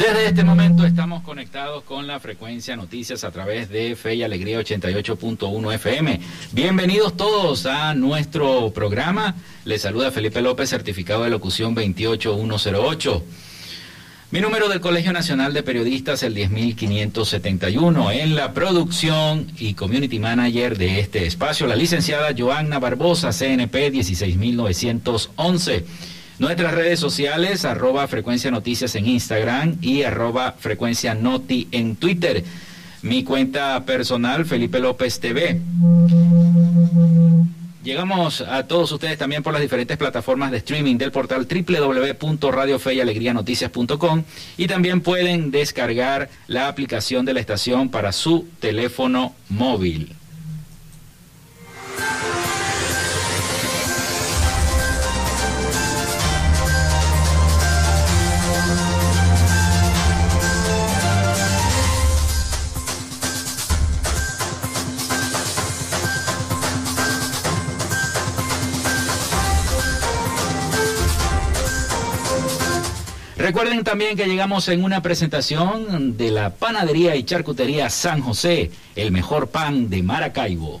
Desde este momento estamos conectados con la frecuencia noticias a través de Fe y Alegría 88.1 FM. Bienvenidos todos a nuestro programa. Les saluda Felipe López, certificado de locución 28108. Mi número del Colegio Nacional de Periodistas, el 10571. En la producción y community manager de este espacio, la licenciada Joanna Barbosa, CNP 16911. Nuestras redes sociales, arroba frecuencia noticias en Instagram y arroba frecuencia noti en Twitter. Mi cuenta personal, Felipe López TV. Llegamos a todos ustedes también por las diferentes plataformas de streaming del portal www.radiofeyalegrianoticias.com y también pueden descargar la aplicación de la estación para su teléfono móvil. Recuerden también que llegamos en una presentación de la Panadería y Charcutería San José, el mejor pan de Maracaibo.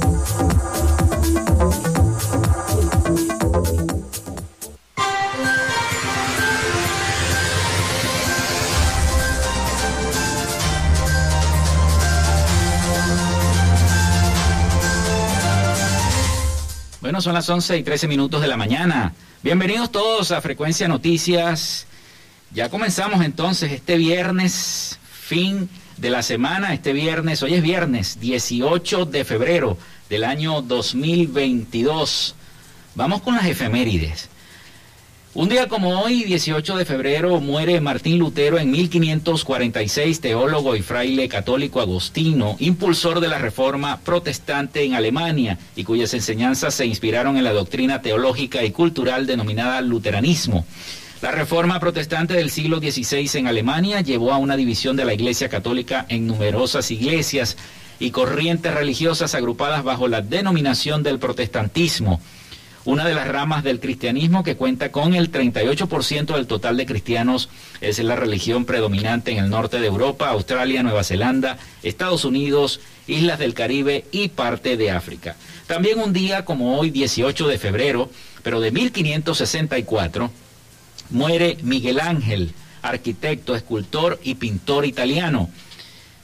Son las 11 y 13 minutos de la mañana. Bienvenidos todos a Frecuencia Noticias. Ya comenzamos entonces este viernes, fin de la semana, este viernes, hoy es viernes 18 de febrero del año 2022. Vamos con las efemérides. Un día como hoy, 18 de febrero, muere Martín Lutero en 1546, teólogo y fraile católico agostino, impulsor de la reforma protestante en Alemania y cuyas enseñanzas se inspiraron en la doctrina teológica y cultural denominada luteranismo. La reforma protestante del siglo XVI en Alemania llevó a una división de la Iglesia Católica en numerosas iglesias y corrientes religiosas agrupadas bajo la denominación del protestantismo una de las ramas del cristianismo que cuenta con el 38% del total de cristianos. Es la religión predominante en el norte de Europa, Australia, Nueva Zelanda, Estados Unidos, islas del Caribe y parte de África. También un día como hoy, 18 de febrero, pero de 1564, muere Miguel Ángel, arquitecto, escultor y pintor italiano.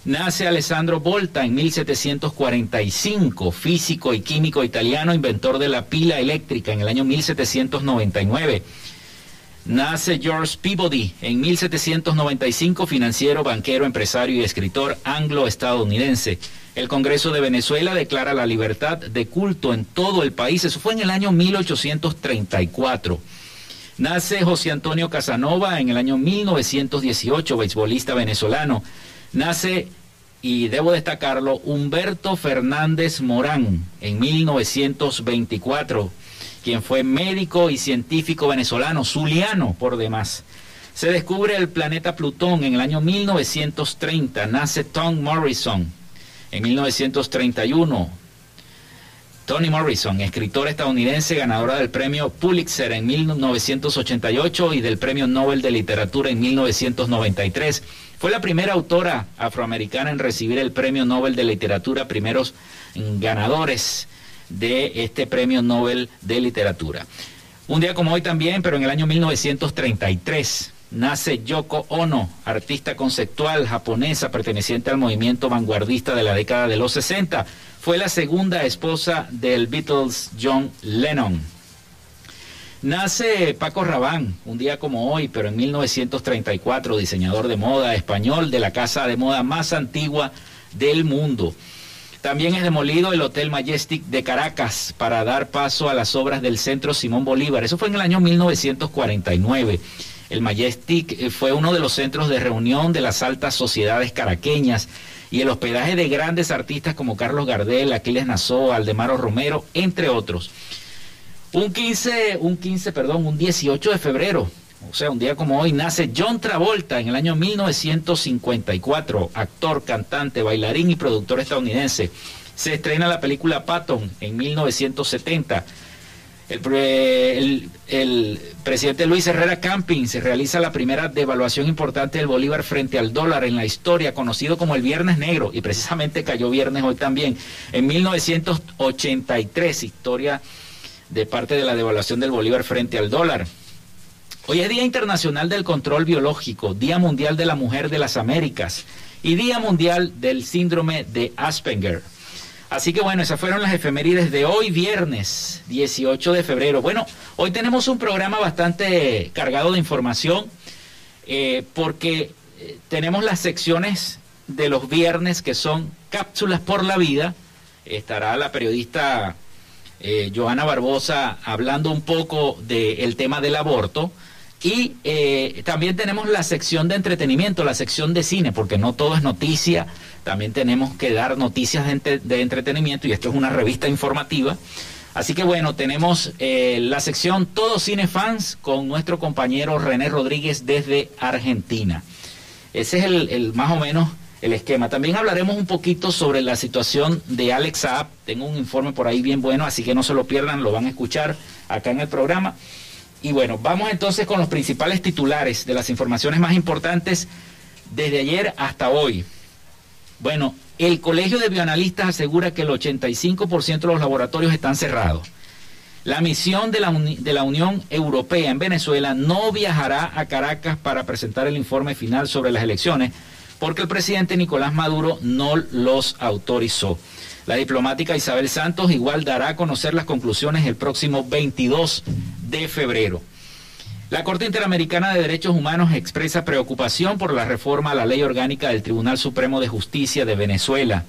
Nace Alessandro Volta en 1745, físico y químico italiano, inventor de la pila eléctrica en el año 1799. Nace George Peabody en 1795, financiero, banquero, empresario y escritor anglo-estadounidense. El Congreso de Venezuela declara la libertad de culto en todo el país. Eso fue en el año 1834. Nace José Antonio Casanova en el año 1918, beisbolista venezolano. Nace, y debo destacarlo, Humberto Fernández Morán en 1924, quien fue médico y científico venezolano, zuliano por demás. Se descubre el planeta Plutón en el año 1930. Nace Tom Morrison en 1931. Toni Morrison, escritora estadounidense ganadora del premio Pulitzer en 1988 y del premio Nobel de Literatura en 1993. Fue la primera autora afroamericana en recibir el premio Nobel de Literatura, primeros ganadores de este premio Nobel de Literatura. Un día como hoy también, pero en el año 1933, nace Yoko Ono, artista conceptual japonesa perteneciente al movimiento vanguardista de la década de los 60. Fue la segunda esposa del Beatles John Lennon. Nace Paco Rabanne, un día como hoy, pero en 1934, diseñador de moda español de la casa de moda más antigua del mundo. También es demolido el Hotel Majestic de Caracas para dar paso a las obras del Centro Simón Bolívar. Eso fue en el año 1949. El Majestic eh, fue uno de los centros de reunión de las altas sociedades caraqueñas y el hospedaje de grandes artistas como Carlos Gardel, Aquiles Nassau, Aldemaro Romero, entre otros. Un 15, un 15, perdón, un 18 de febrero, o sea, un día como hoy, nace John Travolta en el año 1954, actor, cantante, bailarín y productor estadounidense. Se estrena la película Patton en 1970. El, el, presidente Luis Herrera Camping se realiza la primera devaluación importante del Bolívar frente al dólar en la historia, conocido como el Viernes Negro, y precisamente cayó viernes hoy también. En 1983, historia de parte de la devaluación del Bolívar frente al dólar. Hoy es Día Internacional del Control Biológico, Día Mundial de la Mujer de las Américas y Día Mundial del Síndrome de Asperger. Así que bueno, esas fueron las efemérides de hoy, viernes 18 de febrero. Bueno, hoy tenemos un programa bastante cargado de información eh, porque eh, tenemos las secciones de los viernes que son cápsulas por la vida. Estará la periodista eh, Joana Barbosa hablando un poco del tema del aborto. Y también tenemos la sección de entretenimiento, la sección de cine, porque no todo es noticia, también tenemos que dar noticias de, entretenimiento y esto es una revista informativa. Así que bueno, tenemos eh, la sección Todos Cine Fans con nuestro compañero René Rodríguez desde Argentina. Ese es el, más o menos el esquema. También hablaremos un poquito sobre la situación de Alex Saab. Tengo un informe por ahí bien bueno, así que no se lo pierdan, lo van a escuchar acá en el programa. Y bueno, vamos entonces con los principales titulares de las informaciones más importantes desde ayer hasta hoy. Bueno, el Colegio de Bioanalistas asegura que el 85% de los laboratorios están cerrados. La misión de la, de la, Unión Europea en Venezuela no viajará a Caracas para presentar el informe final sobre las elecciones porque el presidente Nicolás Maduro no los autorizó. La diplomática Isabel Santos igual dará a conocer las conclusiones el próximo 22 de febrero. La Corte Interamericana de Derechos Humanos expresa preocupación por la reforma a la ley orgánica del Tribunal Supremo de Justicia de Venezuela.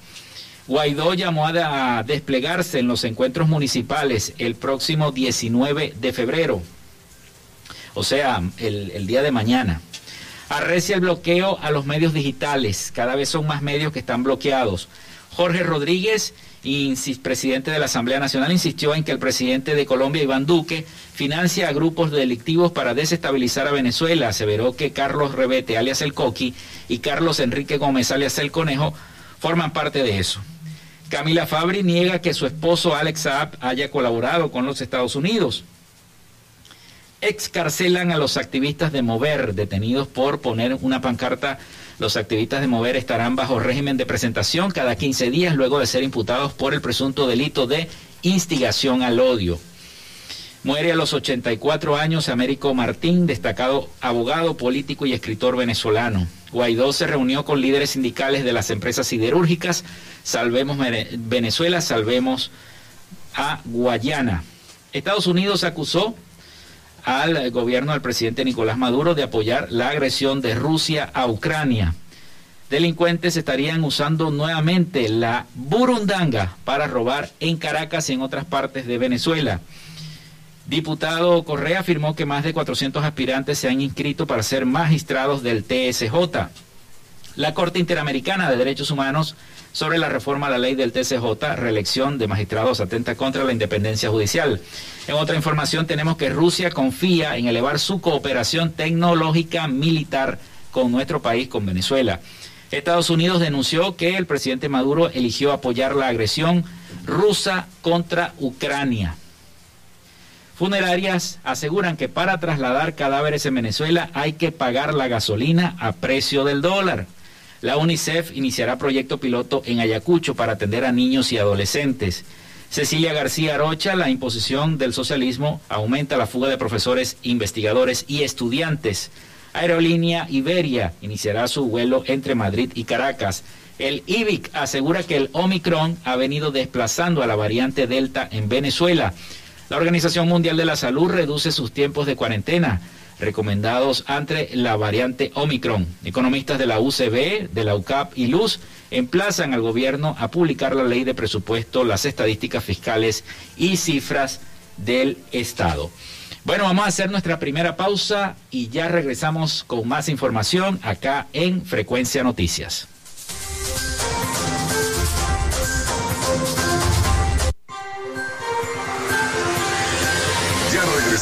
Guaidó llamó a desplegarse en los encuentros municipales el próximo 19 de febrero, o sea, el, el día de mañana. Arrecia el bloqueo a los medios digitales, cada vez son más medios que están bloqueados. Jorge Rodríguez presidente de la Asamblea Nacional, insistió en que el presidente de Colombia, Iván Duque, financia a grupos delictivos para desestabilizar a Venezuela. Aseveró que Carlos Rebete, alias el Coqui, y Carlos Enrique Gómez, alias el Conejo, forman parte de eso. Camila Fabri niega que su esposo Alex Saab haya colaborado con los Estados Unidos. Excarcelan a los activistas de Mover, detenidos por poner una pancarta los activistas de Mover estarán bajo régimen de presentación cada 15 días luego de ser imputados por el presunto delito de instigación al odio. Muere a los 84 años Américo Martín, destacado abogado, político y escritor venezolano. Guaidó se reunió con líderes sindicales de las empresas siderúrgicas. Salvemos Venezuela, salvemos a Guayana. Estados Unidos acusó al gobierno del presidente Nicolás Maduro de apoyar la agresión de Rusia a Ucrania. Delincuentes estarían usando nuevamente la burundanga para robar en Caracas y en otras partes de Venezuela. Diputado Correa afirmó que más de 400 aspirantes se han inscrito para ser magistrados del TSJ. La Corte Interamericana de Derechos Humanos sobre la reforma a la ley del TCJ, reelección de magistrados atenta contra la independencia judicial. En otra información tenemos que Rusia confía en elevar su cooperación tecnológica militar con nuestro país, con Venezuela. Estados Unidos denunció que el presidente Maduro eligió apoyar la agresión rusa contra Ucrania. Funerarias aseguran que para trasladar cadáveres en Venezuela hay que pagar la gasolina a precio del dólar. La UNICEF iniciará proyecto piloto en Ayacucho para atender a niños y adolescentes. Cecilia García Rocha, la imposición del socialismo aumenta la fuga de profesores, investigadores y estudiantes. Aerolínea Iberia iniciará su vuelo entre Madrid y Caracas. El IBIC asegura que el Omicron ha venido desplazando a la variante Delta en Venezuela. La Organización Mundial de la Salud reduce sus tiempos de cuarentena recomendados ante la variante Omicron. Economistas de la UCB, de la UCAP y Luz emplazan al gobierno a publicar la ley de presupuesto, las estadísticas fiscales y cifras del Estado. Bueno, vamos a hacer nuestra primera pausa y ya regresamos con más información acá en Frecuencia Noticias.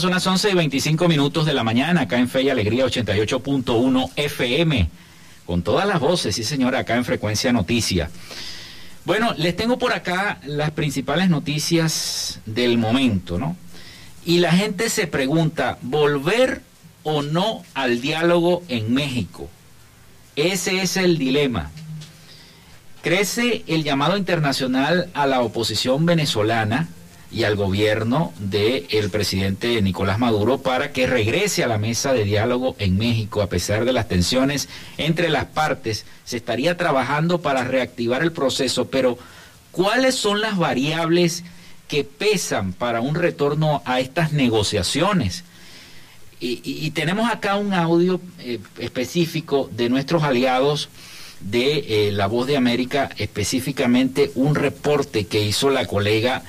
Son las 11 y 25 minutos de la mañana acá en Fe y Alegría 88.1 FM. Con todas las voces, sí señora, acá en Frecuencia Noticia. Bueno, les tengo por acá las principales noticias del momento, ¿no? Y la gente se pregunta, ¿volver o no al diálogo en México? Ese es el dilema. Crece el llamado internacional a la oposición venezolana y al gobierno del el presidente Nicolás Maduro para que regrese a la mesa de diálogo en México a pesar de las tensiones entre las partes. Se estaría trabajando para reactivar el proceso, pero ¿cuáles son las variables que pesan para un retorno a estas negociaciones? Y, tenemos acá un audio eh, específico de nuestros aliados de eh, La Voz de América, específicamente un reporte que hizo la colega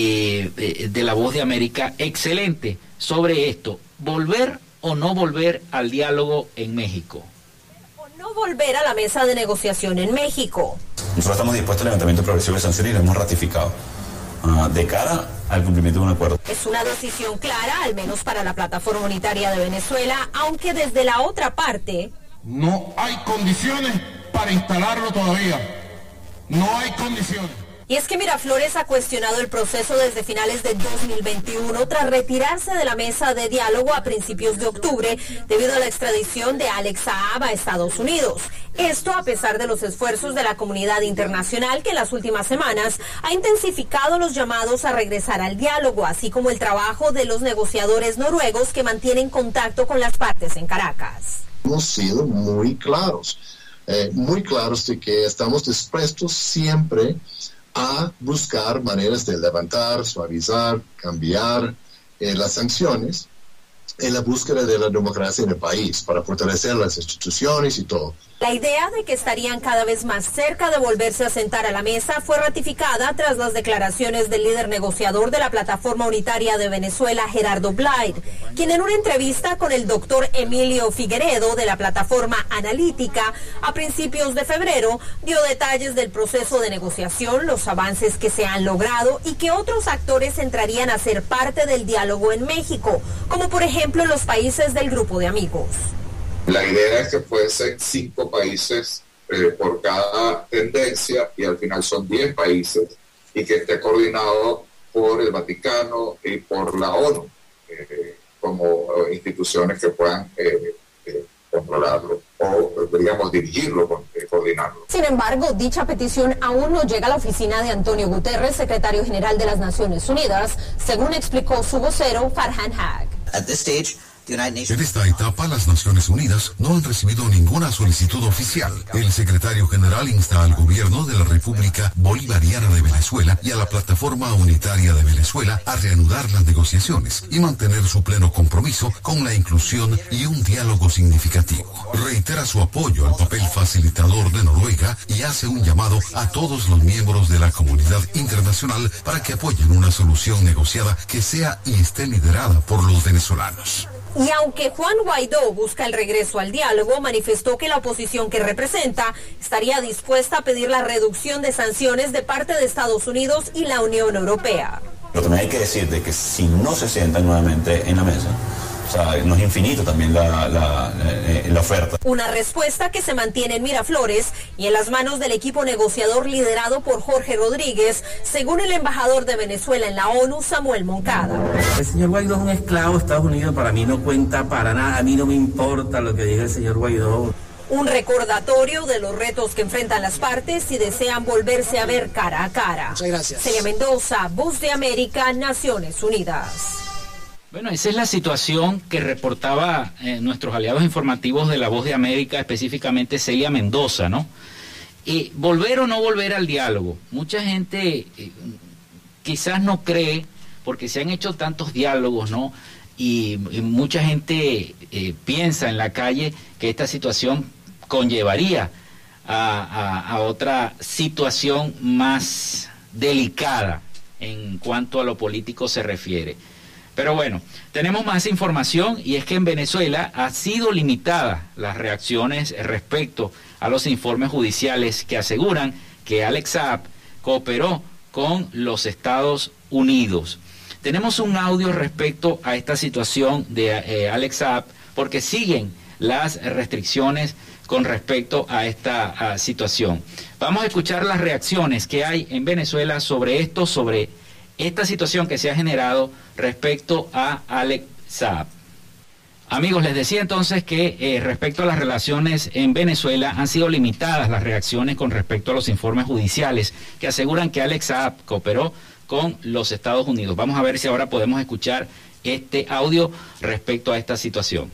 eh, eh, de la Voz de América excelente sobre esto. ¿Volver o no volver al diálogo en México? O no volver a la mesa de negociación en México. Nosotros estamos dispuestos al levantamiento progresivo de sanciones y lo hemos ratificado. ah, de cara al cumplimiento de un acuerdo. Es una decisión clara, al menos para la plataforma unitaria de Venezuela, aunque desde la otra parte... No hay condiciones para instalarlo todavía. No hay condiciones. Y es que Miraflores ha cuestionado el proceso desde finales de 2021 tras retirarse de la mesa de diálogo a principios de octubre debido a la extradición de Alex Saab a Estados Unidos. Esto a pesar de los esfuerzos de la comunidad internacional que en las últimas semanas ha intensificado los llamados a regresar al diálogo, así como el trabajo de los negociadores noruegos que mantienen contacto con las partes en Caracas. Hemos sido muy claros, eh, muy claros de que estamos dispuestos siempre a buscar maneras de levantar, suavizar, cambiar eh, las sanciones en la búsqueda de la democracia en el país, para fortalecer las instituciones y todo. La idea de que estarían cada vez más cerca de volverse a sentar a la mesa fue ratificada tras las declaraciones del líder negociador de la Plataforma Unitaria de Venezuela, Gerardo Blyde, quien en una entrevista con el doctor Emilio Figueredo de la Plataforma Analítica a principios de febrero dio detalles del proceso de negociación, los avances que se han logrado y que otros actores entrarían a ser parte del diálogo en México, como por ejemplo los países del grupo de amigos. La idea es que fuesen cinco países eh, por cada tendencia y al final son diez países y que esté coordinado por el Vaticano y por la ONU eh, como eh, instituciones que puedan controlarlo o, digamos, dirigirlo, coordinarlo. Sin embargo, dicha petición aún no llega a la oficina de Antonio Guterres, secretario general de las Naciones Unidas, según explicó su vocero Farhan Haq. At this stage, en esta etapa, las Naciones Unidas no han recibido ninguna solicitud oficial. El secretario general insta al gobierno de la República Bolivariana de Venezuela y a la Plataforma Unitaria de Venezuela a reanudar las negociaciones y mantener su pleno compromiso con la inclusión y un diálogo significativo. Reitera su apoyo al papel facilitador de Noruega y hace un llamado a todos los miembros de la comunidad internacional para que apoyen una solución negociada que sea y esté liderada por los venezolanos. Y aunque Juan Guaidó busca el regreso al diálogo, manifestó que la oposición que representa estaría dispuesta a pedir la reducción de sanciones de parte de Estados Unidos y la Unión Europea. Pero también hay que decir de que si no se sientan nuevamente en la mesa, o sea, no es infinito también la, eh, la, oferta. Una respuesta que se mantiene en Miraflores y en las manos del equipo negociador liderado por Jorge Rodríguez, según el embajador de Venezuela en la ONU, Samuel Moncada. El señor Guaidó es un esclavo de Estados Unidos, para mí no cuenta para nada, a mí no me importa lo que diga el señor Guaidó. Un recordatorio de los retos que enfrentan las partes si desean volverse a ver cara a cara. Muchas gracias. Celia Mendoza, Voz de América, Naciones Unidas. Bueno, esa es la situación que reportaba eh, nuestros aliados informativos de La Voz de América, específicamente Celia Mendoza, ¿no? Y volver o no volver al diálogo. Mucha gente eh, quizás no cree, porque se han hecho tantos diálogos, ¿no? Y, mucha gente eh, piensa en la calle que esta situación conllevaría a otra situación más delicada en cuanto a lo político se refiere. Pero bueno, tenemos más información y es que en Venezuela ha sido limitada las reacciones respecto a los informes judiciales que aseguran que Alex Saab cooperó con los Estados Unidos. Tenemos un audio respecto a esta situación de eh, Alex Saab porque siguen las restricciones con respecto a esta situación. Vamos a escuchar las reacciones que hay en Venezuela sobre esto, sobre esta situación que se ha generado respecto a Alex Saab. Amigos, les decía entonces que eh, respecto a las relaciones en Venezuela han sido limitadas las reacciones con respecto a los informes judiciales que aseguran que Alex Saab cooperó con los Estados Unidos. Vamos a ver si ahora podemos escuchar este audio respecto a esta situación.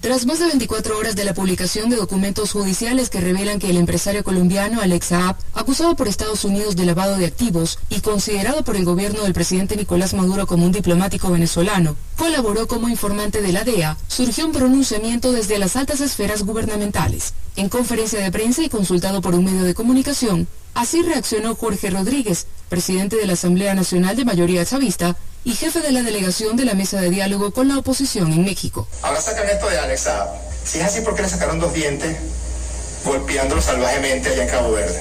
Tras más de 24 horas de la publicación de documentos judiciales que revelan que el empresario colombiano Alex Saab, acusado por Estados Unidos de lavado de activos y considerado por el gobierno del presidente Nicolás Maduro como un diplomático venezolano, colaboró como informante de la DEA, surgió un pronunciamiento desde las altas esferas gubernamentales. En conferencia de prensa y consultado por un medio de comunicación, así reaccionó Jorge Rodríguez, presidente de la Asamblea Nacional de Mayoría Chavista, y jefe de la delegación de la mesa de diálogo con la oposición en México. Ahora sacan esto de Alexa. Si es así, ¿por qué le sacaron dos dientes golpeándolo salvajemente allá en Cabo Verde?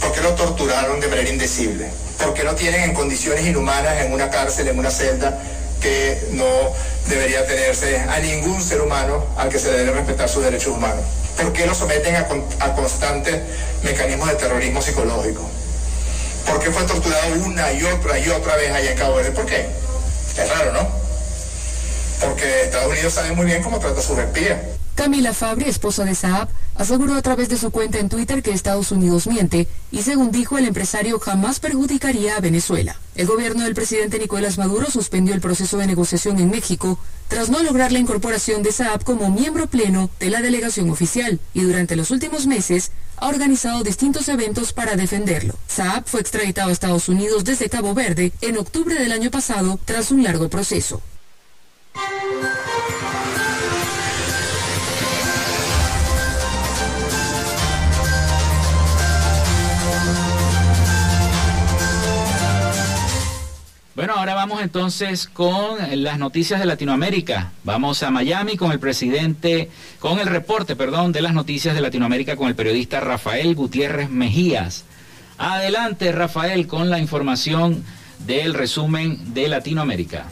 ¿Por qué lo torturaron de manera indecible? ¿Por qué lo tienen en condiciones inhumanas en una cárcel, en una celda que no debería tenerse a ningún ser humano al que se debe respetar sus derechos humanos? ¿Por qué lo someten a constantes mecanismos de terrorismo psicológico? ¿Por qué fue torturado una y otra y otra vez allá en Cabo Verde? ¿Por qué? Es raro, ¿no? Porque Estados Unidos sabe muy bien cómo trata a sus espías. Camila Fabri, esposa de Saab, aseguró a través de su cuenta en Twitter que Estados Unidos miente y según dijo el empresario jamás perjudicaría a Venezuela. El gobierno del presidente Nicolás Maduro suspendió el proceso de negociación en México tras no lograr la incorporación de Saab como miembro pleno de la delegación oficial y durante los últimos meses ha organizado distintos eventos para defenderlo. Saab fue extraditado a Estados Unidos desde Cabo Verde en octubre del año pasado tras un largo proceso. Bueno, ahora vamos entonces con las noticias de Latinoamérica. Vamos a Miami con el presidente, con el reporte, perdón, de las noticias de Latinoamérica con el periodista Rafael Gutiérrez Mejías. Adelante, Rafael, con la información del resumen de Latinoamérica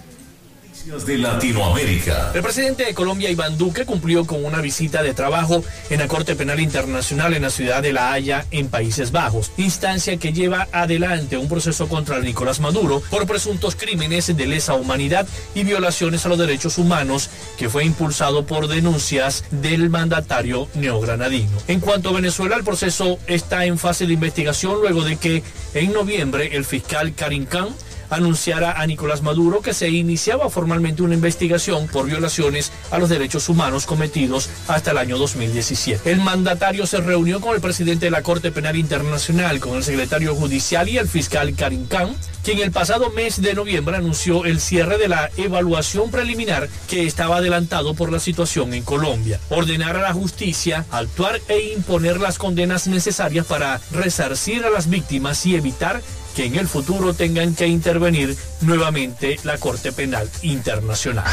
de Latinoamérica. El presidente de Colombia, Iván Duque, cumplió con una visita de trabajo en la Corte Penal Internacional en la ciudad de La Haya, en Países Bajos, instancia que lleva adelante un proceso contra Nicolás Maduro por presuntos crímenes de lesa humanidad y violaciones a los derechos humanos, que fue impulsado por denuncias del mandatario neogranadino. En cuanto a Venezuela, el proceso está en fase de investigación luego de que en noviembre el fiscal Karim Khan anunciara a Nicolás Maduro que se iniciaba formalmente una investigación por violaciones a los derechos humanos cometidos hasta el año 2017. El mandatario se reunió con el presidente de la Corte Penal Internacional, con el secretario judicial y el fiscal Karim Khan, quien el pasado mes de noviembre anunció el cierre de la evaluación preliminar que estaba adelantado por la situación en Colombia. Ordenar a la justicia actuar e imponer las condenas necesarias para resarcir a las víctimas y evitar que en el futuro tengan que intervenir nuevamente la Corte Penal Internacional.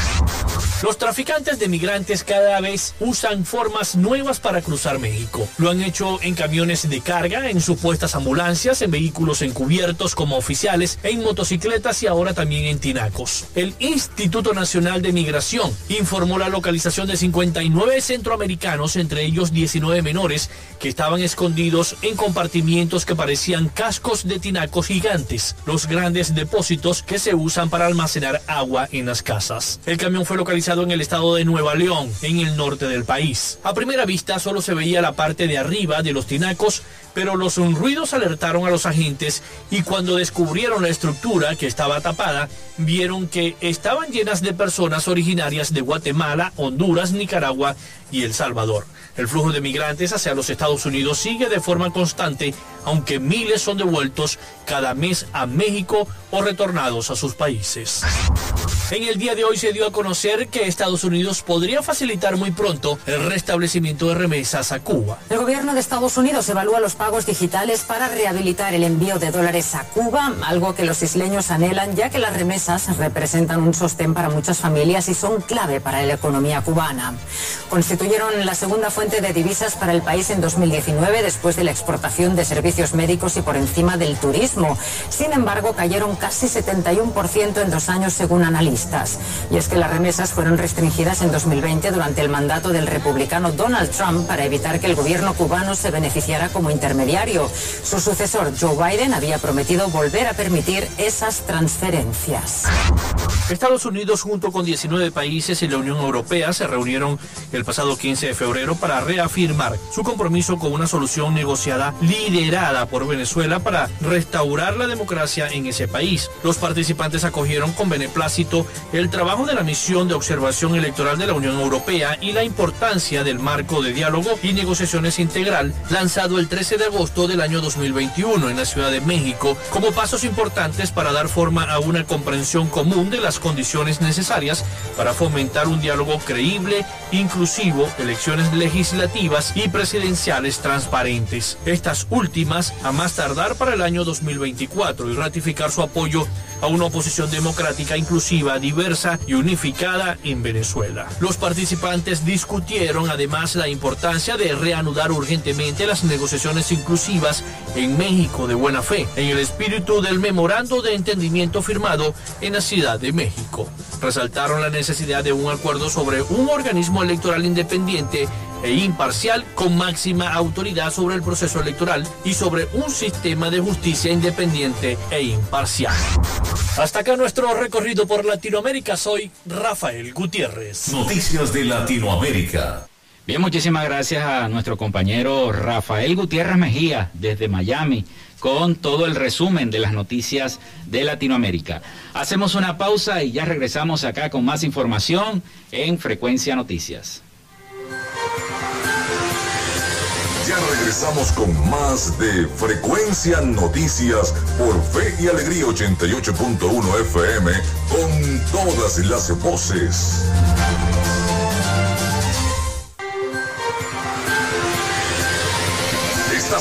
Los traficantes de migrantes cada vez usan formas nuevas para cruzar México. Lo han hecho en camiones de carga, en supuestas ambulancias, en vehículos encubiertos como oficiales, en motocicletas y ahora también en tinacos. El Instituto Nacional de Migración informó la localización de 59 centroamericanos, entre ellos 19 menores, que estaban escondidos en compartimientos que parecían cascos de tinacos gigantes, los grandes depósitos que se usan para almacenar agua en las casas. El camión fue localizado en el estado de Nueva León, en el norte del país. A primera vista solo se veía la parte de arriba de los tinacos, pero los ruidos alertaron a los agentes y cuando descubrieron la estructura que estaba tapada, vieron que estaban llenas de personas originarias de Guatemala, Honduras, Nicaragua y El Salvador. El flujo de migrantes hacia los Estados Unidos sigue de forma constante, aunque miles son devueltos cada mes a México o retornados a sus países. En el día de hoy se dio a conocer que Estados Unidos podría facilitar muy pronto el restablecimiento de remesas a Cuba. El gobierno de Estados Unidos evalúa los pagos digitales para rehabilitar el envío de dólares a Cuba, algo que los isleños anhelan ya que las remesas representan un sostén para muchas familias y son clave para la economía cubana. Constituyeron la segunda fuente de divisas para el país en 2019 después de la exportación de servicios médicos y por encima del turismo. Sin embargo, cayeron casi 71% en dos años según analistas. Y es que las remesas fueron restringidas en 2020 durante el mandato del republicano Donald Trump para evitar que el gobierno cubano se beneficiara como intermediario. Su sucesor, Joe Biden, había prometido volver a permitir esas transferencias. Estados Unidos junto con 19 países y la Unión Europea se reunieron el pasado 15 de febrero para reafirmar su compromiso con una solución negociada liderada por Venezuela para restaurar la democracia en ese país. Los participantes acogieron con beneplácito el trabajo de la misión de observación electoral de la Unión Europea y la importancia del marco de diálogo y negociaciones integral lanzado el 13 de agosto del año 2021 en la Ciudad de México como pasos importantes para dar forma a una comprensión común de las condiciones necesarias para fomentar un diálogo creíble, inclusivo, elecciones legislativas y presidenciales transparentes. Estas últimas a más tardar para el año 2024 y ratificar su apoyo a una oposición democrática, inclusiva, diversa y unificada en Venezuela. Los participantes discutieron además la importancia de reanudar urgentemente las negociaciones inclusivas en México de buena fe, en el espíritu del memorando de entendimiento firmado en la Ciudad de México. Resaltaron la necesidad de un acuerdo sobre un organismo electoral independiente e imparcial con máxima autoridad sobre el proceso electoral y sobre un sistema de justicia independiente e imparcial. Hasta acá nuestro recorrido por Latinoamérica. Soy Rafael Gutiérrez. Noticias de Latinoamérica. Bien, muchísimas gracias a nuestro compañero Rafael Gutiérrez Mejía desde Miami con todo el resumen de las noticias de Latinoamérica. Hacemos una pausa y ya regresamos acá con más información en Frecuencia Noticias. Ya regresamos con más de Frecuencia Noticias por Fe y Alegría 88.1 FM con todas las voces.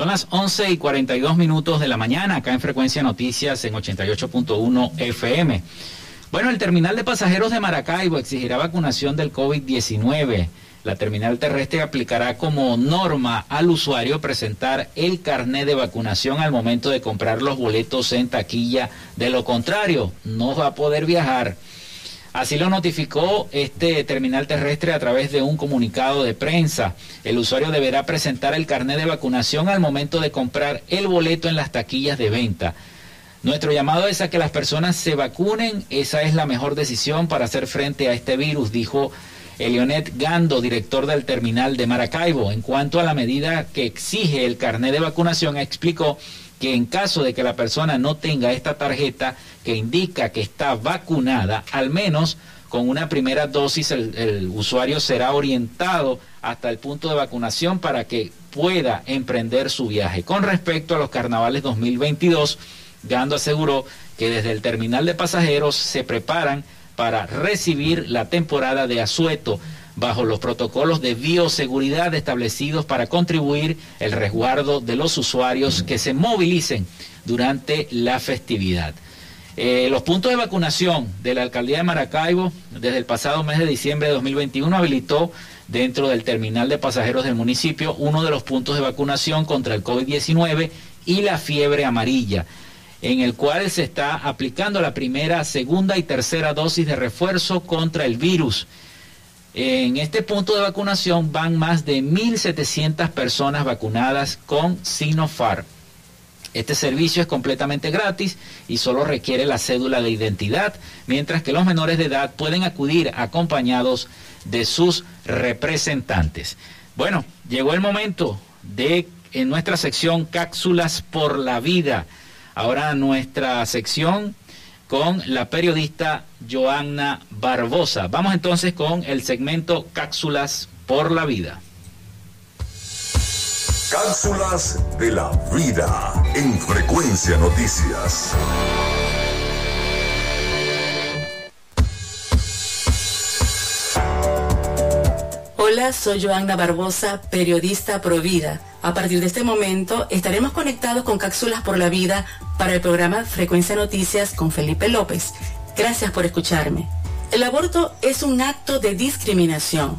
Son las 11 y 42 minutos de la mañana acá en Frecuencia Noticias en 88.1 FM. Bueno, el terminal de pasajeros de Maracaibo exigirá vacunación del COVID-19. La terminal terrestre aplicará como norma al usuario presentar el carnet de vacunación al momento de comprar los boletos en taquilla. De lo contrario, no va a poder viajar. Así lo notificó este terminal terrestre a través de un comunicado de prensa. El usuario deberá presentar el carnet de vacunación al momento de comprar el boleto en las taquillas de venta. Nuestro llamado es a que las personas se vacunen. Esa es la mejor decisión para hacer frente a este virus, dijo Elionet Gando, director del terminal de Maracaibo. En cuanto a la medida que exige el carnet de vacunación, explicó que en caso de que la persona no tenga esta tarjeta que indica que está vacunada, al menos con una primera dosis el, usuario será orientado hasta el punto de vacunación para que pueda emprender su viaje. Con respecto a los carnavales 2022, Gando aseguró que desde el terminal de pasajeros se preparan para recibir la temporada de asueto bajo los protocolos de bioseguridad establecidos para contribuir el resguardo de los usuarios que se movilicen durante la festividad. Eh, los puntos de vacunación de la alcaldía de Maracaibo desde el pasado mes de diciembre de 2021 habilitó dentro del terminal de pasajeros del municipio uno de los puntos de vacunación contra el COVID-19 y la fiebre amarilla en el cual se está aplicando la primera, segunda y tercera dosis de refuerzo contra el virus. En este punto de vacunación van más de 1.700 personas vacunadas con Sinopharm. Este servicio es completamente gratis y solo requiere la cédula de identidad, mientras que los menores de edad pueden acudir acompañados de sus representantes. Bueno, llegó el momento de en nuestra sección Cápsulas por la Vida. Ahora nuestra sección con la periodista Joanna Barbosa. Vamos entonces con el segmento Cápsulas por la Vida. Cápsulas de la Vida en Frecuencia Noticias. Hola, soy Joanna Barbosa, periodista Provida. A partir de este momento estaremos conectados con Cápsulas por la Vida para el programa Frecuencia Noticias con Felipe López. Gracias por escucharme. El aborto es un acto de discriminación.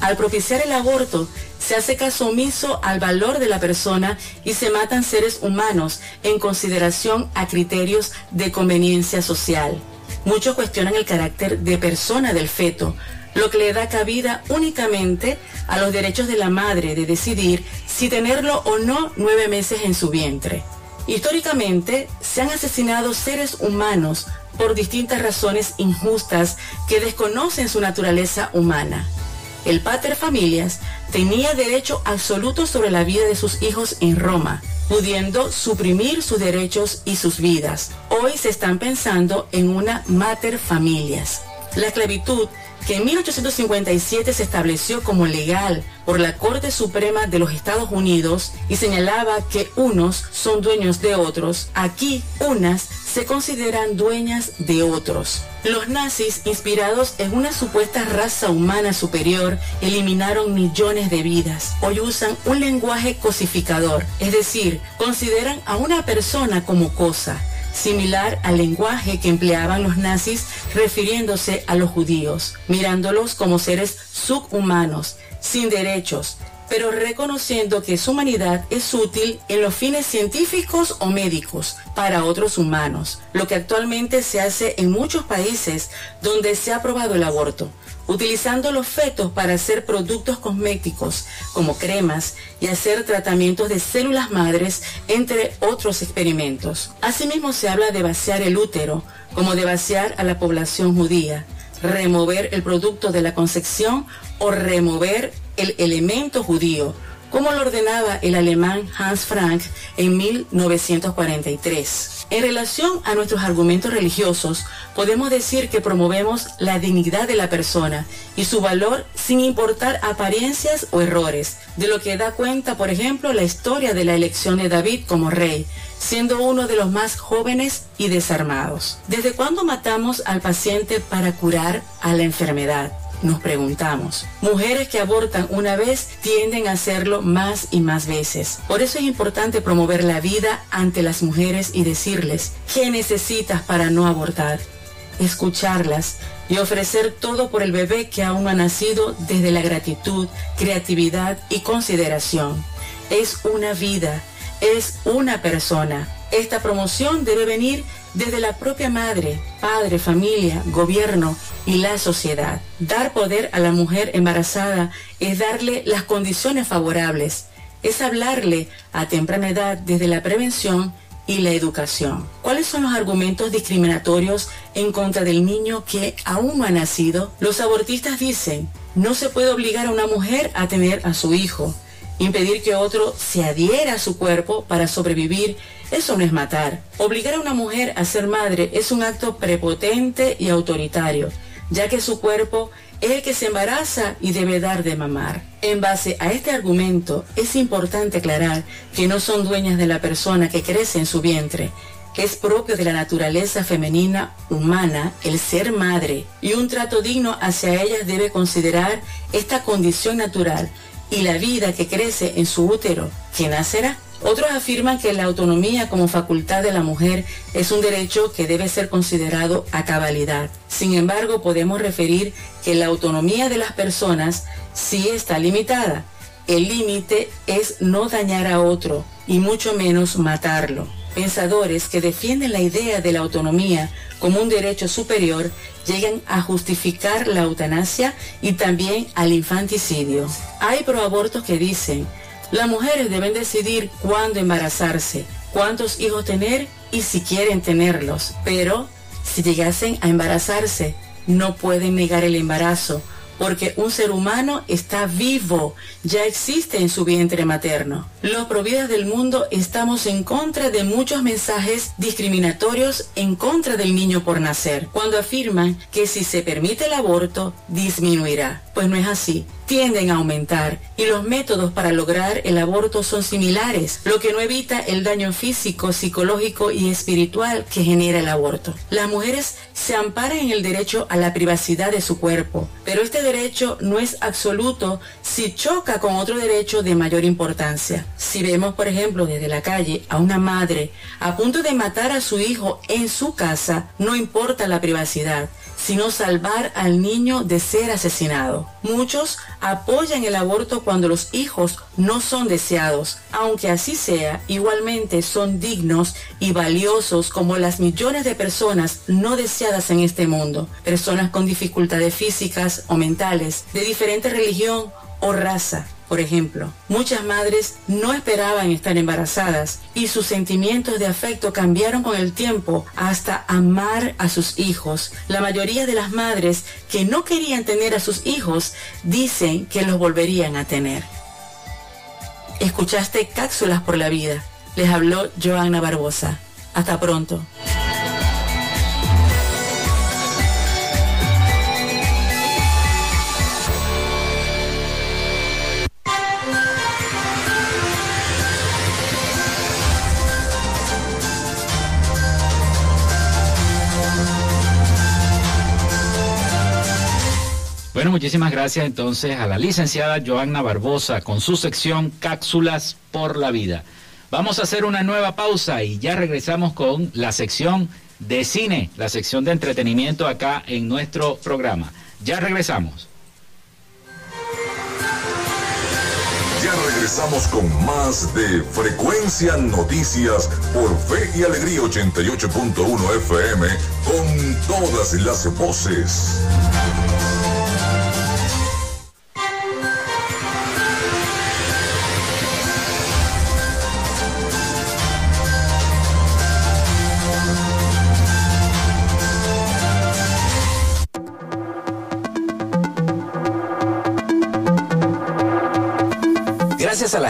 Al propiciar el aborto, se hace caso omiso al valor de la persona y se matan seres humanos en consideración a criterios de conveniencia social. Muchos cuestionan el carácter de persona del feto, lo que le da cabida únicamente a los derechos de la madre de decidir si tenerlo o no nueve meses en su vientre. Históricamente se han asesinado seres humanos por distintas razones injustas que desconocen su naturaleza humana. El pater familias tenía derecho absoluto sobre la vida de sus hijos en Roma, pudiendo suprimir sus derechos y sus vidas. Hoy se están pensando en una mater familias. La esclavitud que en 1857 se estableció como legal por la Corte Suprema de los Estados Unidos y señalaba que unos son dueños de otros, aquí unas se consideran dueñas de otros. Los nazis, inspirados en una supuesta raza humana superior, eliminaron millones de vidas. Hoy usan un lenguaje cosificador, es decir, consideran a una persona como cosa, similar al lenguaje que empleaban los nazis refiriéndose a los judíos, mirándolos como seres subhumanos, sin derechos, pero reconociendo que su humanidad es útil en los fines científicos o médicos para otros humanos, lo que actualmente se hace en muchos países donde se ha aprobado el aborto, utilizando los fetos para hacer productos cosméticos como cremas y hacer tratamientos de células madres, entre otros experimentos. Asimismo se habla de vaciar el útero, como de vaciar a la población judía, remover el producto de la concepción o remover el elemento judío, como lo ordenaba el alemán Hans Frank en 1943. En relación a nuestros argumentos religiosos, podemos decir que promovemos la dignidad de la persona y su valor sin importar apariencias o errores, de lo que da cuenta, por ejemplo, la historia de la elección de David como rey, siendo uno de los más jóvenes y desarmados. ¿Desde cuándo matamos al paciente para curar a la enfermedad? Nos preguntamos. Mujeres que abortan una vez tienden a hacerlo más y más veces. Por eso es importante promover la vida ante las mujeres y decirles qué necesitas para no abortar. Escucharlas y ofrecer todo por el bebé que aún ha nacido desde la gratitud, creatividad y consideración. Es una vida, es una persona. Esta promoción debe venir desde la propia madre, padre, familia, gobierno y la sociedad. Dar poder a la mujer embarazada es darle las condiciones favorables, es hablarle a temprana edad desde la prevención y la educación. ¿Cuáles son los argumentos discriminatorios en contra del niño que aún no ha nacido? Los abortistas dicen, no se puede obligar a una mujer a tener a su hijo, impedir que otro se adhiera a su cuerpo para sobrevivir eso no es matar. Obligar a una mujer a ser madre es un acto prepotente y autoritario, ya que su cuerpo es el que se embaraza y debe dar de mamar. En base a este argumento, es importante aclarar que no son dueñas de la persona que crece en su vientre. Es propio de la naturaleza femenina humana el ser madre y un trato digno hacia ellas debe considerar esta condición natural y la vida que crece en su útero, que nacerá. Otros afirman que la autonomía como facultad de la mujer es un derecho que debe ser considerado a cabalidad. Sin embargo, podemos referir que la autonomía de las personas sí está limitada. El límite es no dañar a otro y mucho menos matarlo. Pensadores que defienden la idea de la autonomía como un derecho superior llegan a justificar la eutanasia y también al infanticidio. Hay proabortos que dicen las mujeres deben decidir cuándo embarazarse, cuántos hijos tener y si quieren tenerlos. Pero si llegasen a embarazarse, no pueden negar el embarazo porque un ser humano está vivo, ya existe en su vientre materno. Los providas del mundo estamos en contra de muchos mensajes discriminatorios en contra del niño por nacer, cuando afirman que si se permite el aborto, disminuirá. Pues no es así tienden a aumentar y los métodos para lograr el aborto son similares, lo que no evita el daño físico, psicológico y espiritual que genera el aborto. Las mujeres se amparan en el derecho a la privacidad de su cuerpo, pero este derecho no es absoluto si choca con otro derecho de mayor importancia. Si vemos, por ejemplo, desde la calle a una madre a punto de matar a su hijo en su casa, no importa la privacidad, sino salvar al niño de ser asesinado. Muchos apoyan el aborto cuando los hijos no son deseados, aunque así sea, igualmente son dignos y valiosos como las millones de personas no deseadas en este mundo, personas con dificultades físicas o mentales, de diferente religión o raza. Por ejemplo, muchas madres no esperaban estar embarazadas y sus sentimientos de afecto cambiaron con el tiempo hasta amar a sus hijos. La mayoría de las madres que no querían tener a sus hijos dicen que los volverían a tener. Escuchaste Cápsulas por la Vida. Les habló Joana Barbosa. Hasta pronto. Bueno, muchísimas gracias entonces a la licenciada Joanna Barbosa con su sección Cápsulas por la Vida. Vamos a hacer una nueva pausa y ya regresamos con la sección de cine, la sección de entretenimiento acá en nuestro programa. Ya regresamos. Ya regresamos con más de Frecuencia Noticias por Fe y Alegría 88.1 FM con todas las voces.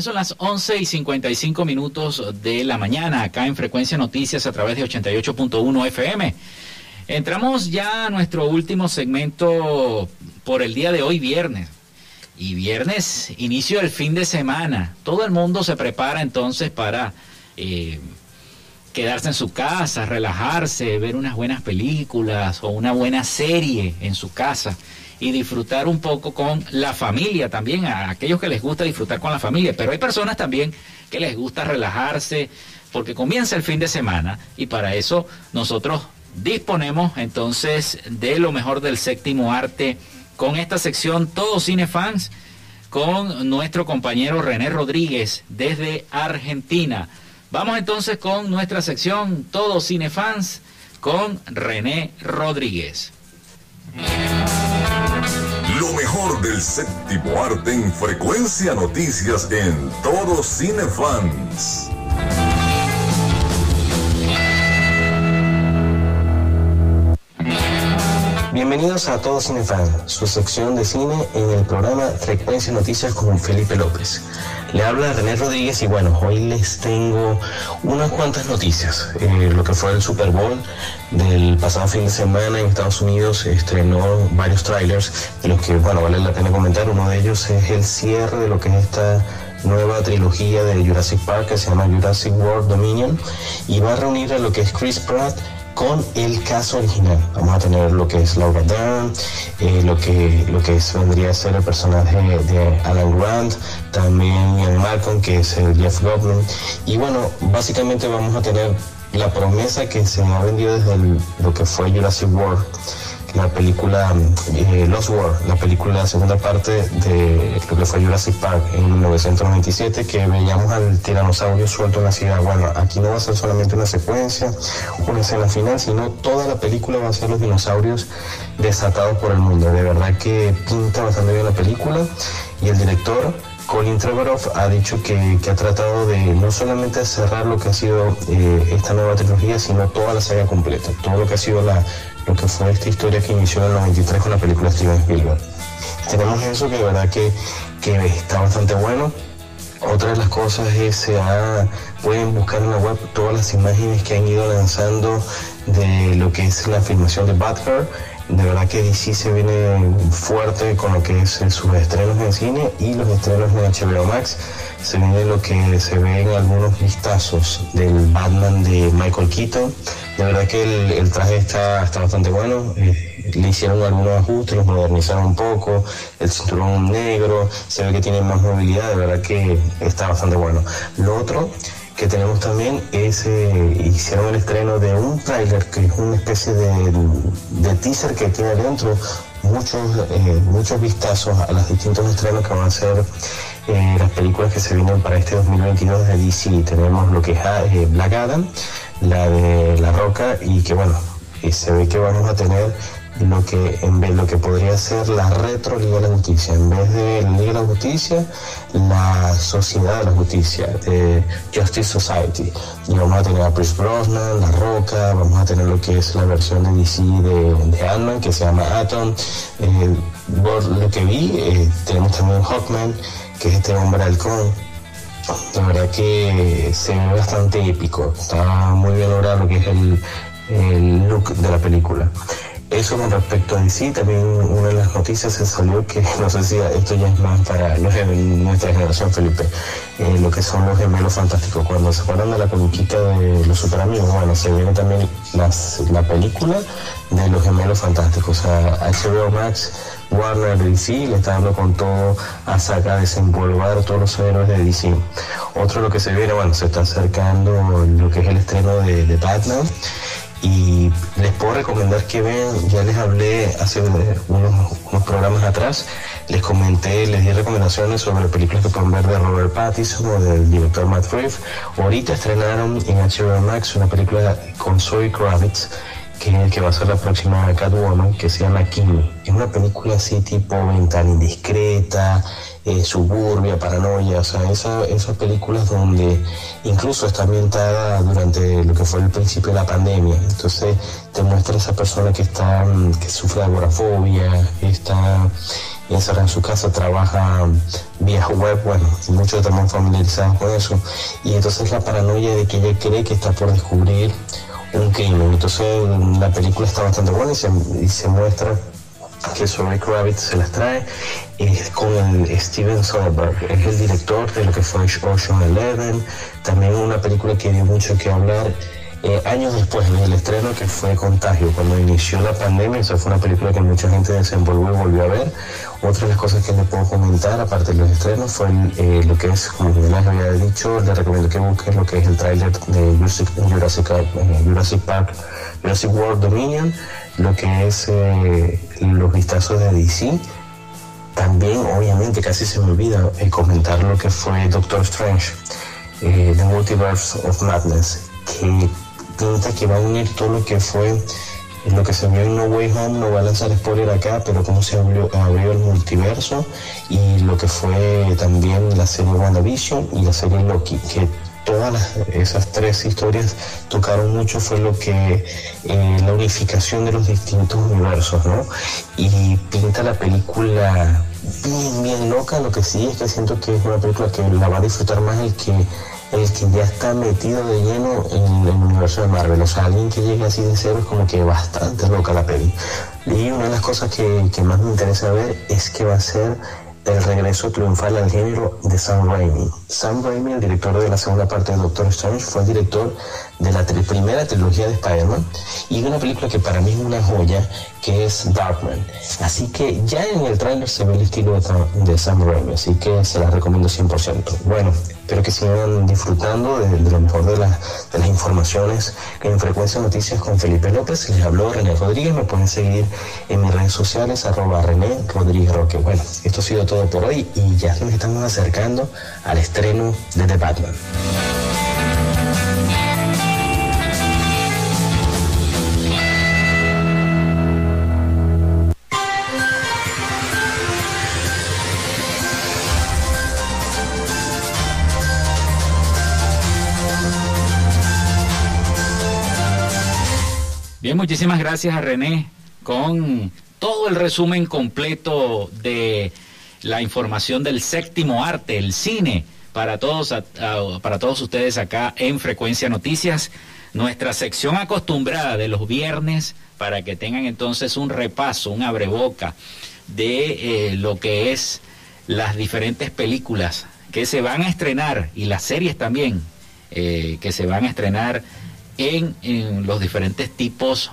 Son las 11 y 55 minutos de la mañana acá en Frecuencia Noticias a través de 88.1 FM. Entramos ya a nuestro último segmento por el día de hoy, viernes. Y viernes, inicio del fin de semana. Todo el mundo se prepara entonces para eh, quedarse en su casa, relajarse, ver unas buenas películas o una buena serie en su casa y disfrutar un poco con la familia también, a aquellos que les gusta disfrutar con la familia, pero hay personas también que les gusta relajarse porque comienza el fin de semana y para eso nosotros disponemos entonces de lo mejor del séptimo arte con esta sección Todos Cinefans con nuestro compañero René Rodríguez desde Argentina. Vamos entonces con nuestra sección Todos Cinefans con René Rodríguez. Lo mejor del séptimo arte en frecuencia noticias en todo Cinefans. Bienvenidos a Todo Cinefan, su sección de cine en el programa Frecuencia Noticias con Felipe López. Le habla René Rodríguez y bueno, hoy les tengo unas cuantas noticias. Eh, lo que fue el Super Bowl del pasado fin de semana en Estados Unidos estrenó varios trailers de los que, bueno, vale la pena comentar. Uno de ellos es el cierre de lo que es esta nueva trilogía de Jurassic Park que se llama Jurassic World Dominion y va a reunir a lo que es Chris Pratt con el caso original. Vamos a tener lo que es Laura Dern, eh, lo que lo que vendría a ser el personaje de Alan Grant, también Ian Malcolm, que es el Jeff Goldblum. Y bueno, básicamente vamos a tener la promesa que se ha vendido desde lo que fue Jurassic World la película eh, Lost World, la película, la segunda parte de lo que fue Jurassic Park en 1997, que veíamos al tiranosaurio suelto en la ciudad. Bueno, aquí no va a ser solamente una secuencia, una escena final, sino toda la película va a ser los dinosaurios desatados por el mundo. De verdad que pinta bastante bien la película y el director Colin Trevorrow ha dicho que, ha tratado de no solamente cerrar lo que ha sido eh, esta nueva trilogía, sino toda la saga completa, todo lo que ha sido la, lo que fue esta historia que inició en el 93 con la película Steven Spielberg. Tenemos eso que de verdad que, está bastante bueno. Otra de las cosas es se pueden buscar en la web todas las imágenes que han ido lanzando de lo que es la filmación de Batgirl de verdad que DC se viene fuerte con lo que es sus estrenos en cine y los estrenos en HBO Max. Se viene lo que se ve en algunos vistazos del Batman de Michael Keaton. De verdad que el, traje está, está bastante bueno. Eh, le hicieron algunos ajustes, los modernizaron un poco. El cinturón negro, se ve que tiene más movilidad. De verdad que está bastante bueno. Lo otro que tenemos también es, eh, hicieron el estreno de un tráiler que es una especie de, de, teaser que tiene adentro muchos, eh, muchos vistazos a los distintos estrenos que van a ser eh, las películas que se vienen para este 2022 de DC. Tenemos lo que es eh, Black Adam, la de La Roca y que bueno, y se ve que vamos a tener lo que en vez lo que podría ser la retro Liga de la Justicia en vez de la Liga de la Justicia la Sociedad de la Justicia de Justice Society. Y vamos a tener a Chris Brosnan La Roca vamos a tener lo que es la versión de DC de, de que se llama Atom. Eh, lo que vi eh, tenemos también Hawkman que es este hombre halcón. La verdad que se ve bastante épico. Está muy bien logrado lo que es el look de la película eso con respecto a DC, también una de las noticias se salió que, no sé si esto ya es más para los, nuestra generación, Felipe, eh, lo que son los gemelos fantásticos. Cuando se acuerdan de la comiquita de los super amigos, bueno, se viene también las, la película de los gemelos fantásticos. O sea, HBO Max, Warner DC le está dando con todo a sacar, a desenvolver todos los héroes de DC. Otro lo que se viene, bueno, se está acercando lo que es el estreno de, de Batman y les puedo recomendar que vean, ya les hablé hace unos, programas atrás, les comenté, les di recomendaciones sobre películas que pueden ver de Robert Pattinson o del director Matt Reeves. Ahorita estrenaron en HBO Max una película con Zoe Kravitz que, que va a ser la próxima Catwoman, que se llama Kimi. Es una película así tipo ventana indiscreta, eh, suburbia, paranoia, o sea, esas películas donde incluso está ambientada durante lo que fue el principio de la pandemia. Entonces te muestra esa persona que está, mm, que sufre de agorafobia, está encerrada en su casa, trabaja vía web, bueno, muchos estamos familiarizados con eso. Y entonces la paranoia de que ella cree que está por descubrir un crimen. Entonces la película está bastante buena y se, muestra que Zoe Kravitz se las trae es con Steven Soderbergh, es el director de lo que fue Ocean Eleven, también una película que dio mucho que hablar eh, años después del estreno que fue Contagio, cuando inició la pandemia, esa fue una película que mucha gente desenvolvió y volvió a ver. Otra de las cosas que le puedo comentar, aparte de los estrenos, fue eh, lo que es, como ya les había dicho, les recomiendo que busquen lo que es el tráiler de Jurassic, Jurassic, eh, Jurassic, Park, Jurassic World Dominion, lo que es los vistazos de DC. También, obviamente, casi se me olvida comentar lo que fue Doctor Strange, The Multiverse of Madness, que pinta que va a unir todo lo que fue lo que se vio en No Way Home, no va a lanzar spoiler acá, pero cómo se abrió, abrió el multiverso y lo que fue también la serie WandaVision y la serie Loki, que todas esas tres historias tocaron mucho fue lo que eh, la unificación de los distintos universos, ¿no? Y pinta la película bien, bien loca, lo que sí es que siento que es una película que la va a disfrutar más el que el que ya está metido de lleno en el universo de Marvel. O sea, alguien que llegue así de cero es como que bastante loca la peli. Y una de las cosas que, que más me interesa ver es que va a ser el regreso triunfal al género de Sam Raimi. Sam Raimi, el director de la segunda parte de Doctor Strange, fue el director de la primera trilogía de Spider-Man y de una película que para mí es una joya, que es Darkman. Así que ya en el trailer se ve el estilo de, Sam Raimi, así que se la recomiendo 100%. Bueno, espero que sigan disfrutando de, lo mejor de, de, las informaciones en Frecuencia Noticias con Felipe López. Les habló René Rodríguez, me pueden seguir en mis redes sociales, arroba René Rodríguez Roque. Bueno, esto ha sido todo por hoy y ya nos estamos acercando al estreno de The Batman. Muchísimas gracias a René con todo el resumen completo de la información del séptimo arte, el cine, para todos, para todos ustedes acá en Frecuencia Noticias, nuestra sección acostumbrada de los viernes, para que tengan entonces un repaso, un abreboca de eh, lo que es las diferentes películas que se van a estrenar y las series también eh, que se van a estrenar en, los diferentes tipos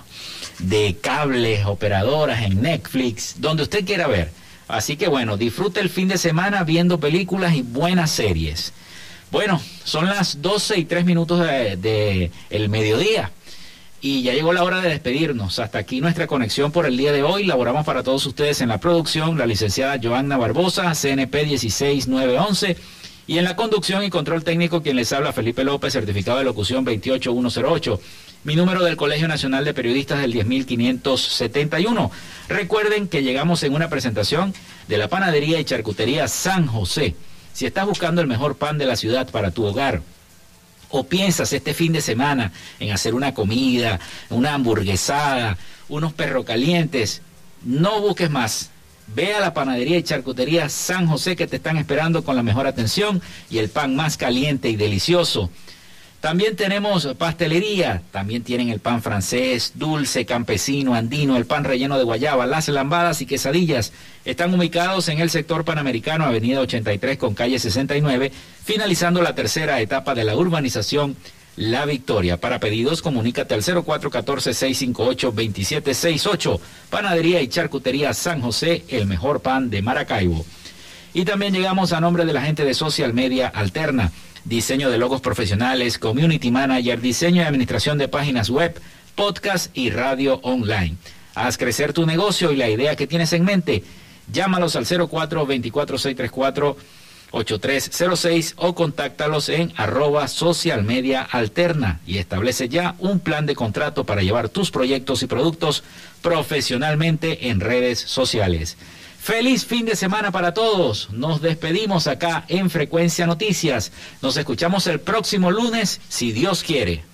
de cables, operadoras, en Netflix, donde usted quiera ver. Así que bueno, disfrute el fin de semana viendo películas y buenas series. Bueno, son las 12 y 3 minutos de, el mediodía. Y ya llegó la hora de despedirnos. Hasta aquí nuestra conexión por el día de hoy. Laboramos para todos ustedes en la producción la licenciada Joanna Barbosa, CNP 16911. Y en la conducción y control técnico, quien les habla, Felipe López, certificado de locución 28108. Mi número del Colegio Nacional de Periodistas del 10571. Recuerden que llegamos en una presentación de la panadería y charcutería San José. Si estás buscando el mejor pan de la ciudad para tu hogar, o piensas este fin de semana en hacer una comida, una hamburguesada, unos perros calientes, no busques más. Ve a la panadería y charcutería San José que te están esperando con la mejor atención y el pan más caliente y delicioso. También tenemos pastelería, también tienen el pan francés, dulce, campesino, andino, el pan relleno de guayaba, las lambadas y quesadillas. Están ubicados en el sector panamericano, avenida 83 con calle 69, finalizando la tercera etapa de la urbanización La Victoria. Para pedidos, comunícate al 0414-658-2768. Panadería y charcutería San José, el mejor pan de Maracaibo. Y también llegamos a nombre de la gente de Social Media Alterna diseño de logos profesionales, community manager, diseño y administración de páginas web, podcast y radio online. Haz crecer tu negocio y la idea que tienes en mente. Llámalos al 04 24 634 8306 o contáctalos en arroba social media alterna y establece ya un plan de contrato para llevar tus proyectos y productos profesionalmente en redes sociales. Feliz fin de semana para todos. Nos despedimos acá en Frecuencia Noticias. Nos escuchamos el próximo lunes, si Dios quiere.